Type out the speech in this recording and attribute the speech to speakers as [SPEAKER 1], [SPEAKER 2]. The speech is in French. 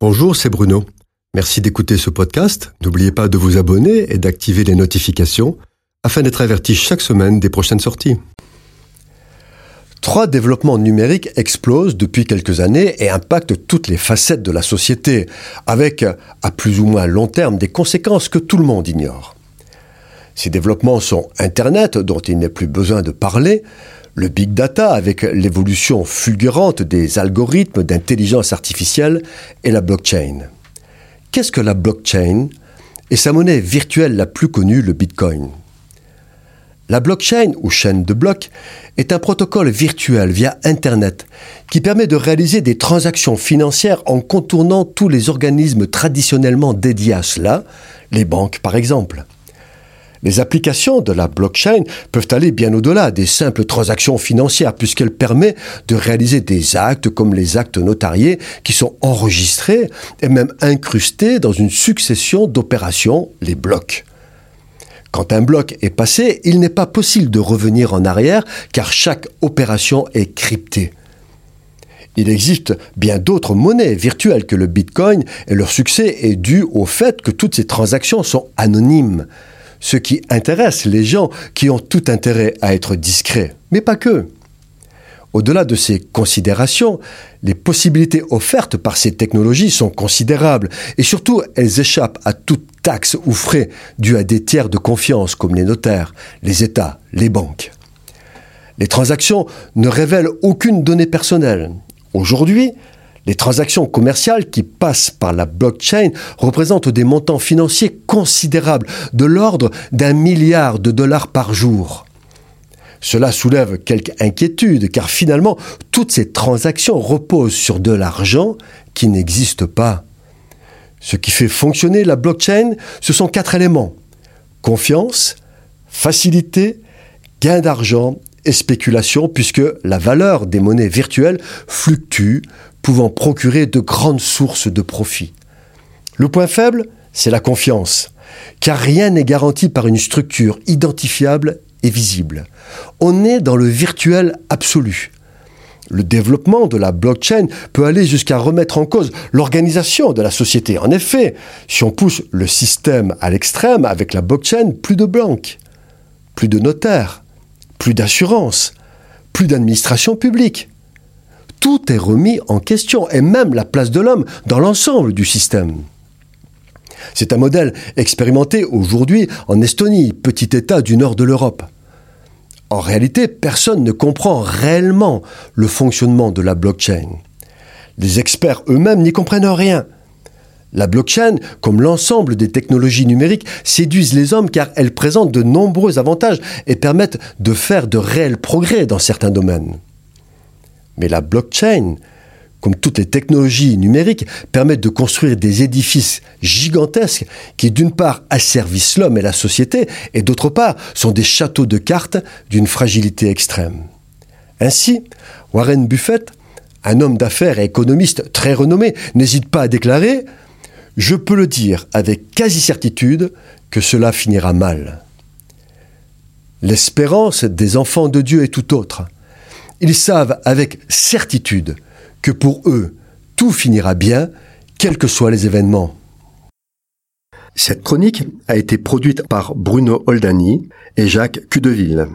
[SPEAKER 1] Bonjour, c'est Bruno. Merci d'écouter ce podcast. N'oubliez pas de vous abonner et d'activer les notifications afin d'être averti chaque semaine des prochaines sorties. Trois développements numériques explosent depuis quelques années et impactent toutes les facettes de la société, avec, à plus ou moins long terme, des conséquences que tout le monde ignore. Ces développements sont Internet, dont il n'est plus besoin de parler, le big data avec l'évolution fulgurante des algorithmes d'intelligence artificielle et la blockchain. Qu'est-ce que la blockchain et sa monnaie virtuelle la plus connue, le Bitcoin? La blockchain, ou chaîne de blocs, est un protocole virtuel via Internet qui permet de réaliser des transactions financières en contournant tous les organismes traditionnellement dédiés à cela, les banques par exemple. Les applications de la blockchain peuvent aller bien au-delà des simples transactions financières puisqu'elle permet de réaliser des actes comme les actes notariés qui sont enregistrés et même incrustés dans une succession d'opérations, les blocs. Quand un bloc est passé, il n'est pas possible de revenir en arrière car chaque opération est cryptée. Il existe bien d'autres monnaies virtuelles que le Bitcoin et leur succès est dû au fait que toutes ces transactions sont anonymes ce qui intéresse les gens qui ont tout intérêt à être discrets, mais pas que. Au-delà de ces considérations, les possibilités offertes par ces technologies sont considérables et surtout elles échappent à toute taxe ou frais dus à des tiers de confiance comme les notaires, les États, les banques. Les transactions ne révèlent aucune donnée personnelle. Aujourd'hui, les transactions commerciales qui passent par la blockchain représentent des montants financiers considérables, de l'ordre d'un milliard de dollars par jour. Cela soulève quelques inquiétudes, car finalement, toutes ces transactions reposent sur de l'argent qui n'existe pas. Ce qui fait fonctionner la blockchain, ce sont quatre éléments. Confiance, facilité, gain d'argent et spéculation, puisque la valeur des monnaies virtuelles fluctue pouvant procurer de grandes sources de profit. Le point faible, c'est la confiance, car rien n'est garanti par une structure identifiable et visible. On est dans le virtuel absolu. Le développement de la blockchain peut aller jusqu'à remettre en cause l'organisation de la société. En effet, si on pousse le système à l'extrême avec la blockchain, plus de banques, plus de notaires, plus d'assurance, plus d'administration publique tout est remis en question, et même la place de l'homme dans l'ensemble du système. C'est un modèle expérimenté aujourd'hui en Estonie, petit État du nord de l'Europe. En réalité, personne ne comprend réellement le fonctionnement de la blockchain. Les experts eux-mêmes n'y comprennent rien. La blockchain, comme l'ensemble des technologies numériques, séduisent les hommes car elles présentent de nombreux avantages et permettent de faire de réels progrès dans certains domaines. Mais la blockchain, comme toutes les technologies numériques, permettent de construire des édifices gigantesques qui, d'une part, asservissent l'homme et la société, et d'autre part, sont des châteaux de cartes d'une fragilité extrême. Ainsi, Warren Buffett, un homme d'affaires et économiste très renommé, n'hésite pas à déclarer Je peux le dire avec quasi-certitude que cela finira mal. L'espérance des enfants de Dieu est tout autre. Ils savent avec certitude que pour eux, tout finira bien, quels que soient les événements. Cette chronique a été produite par Bruno Oldani et Jacques Cudeville.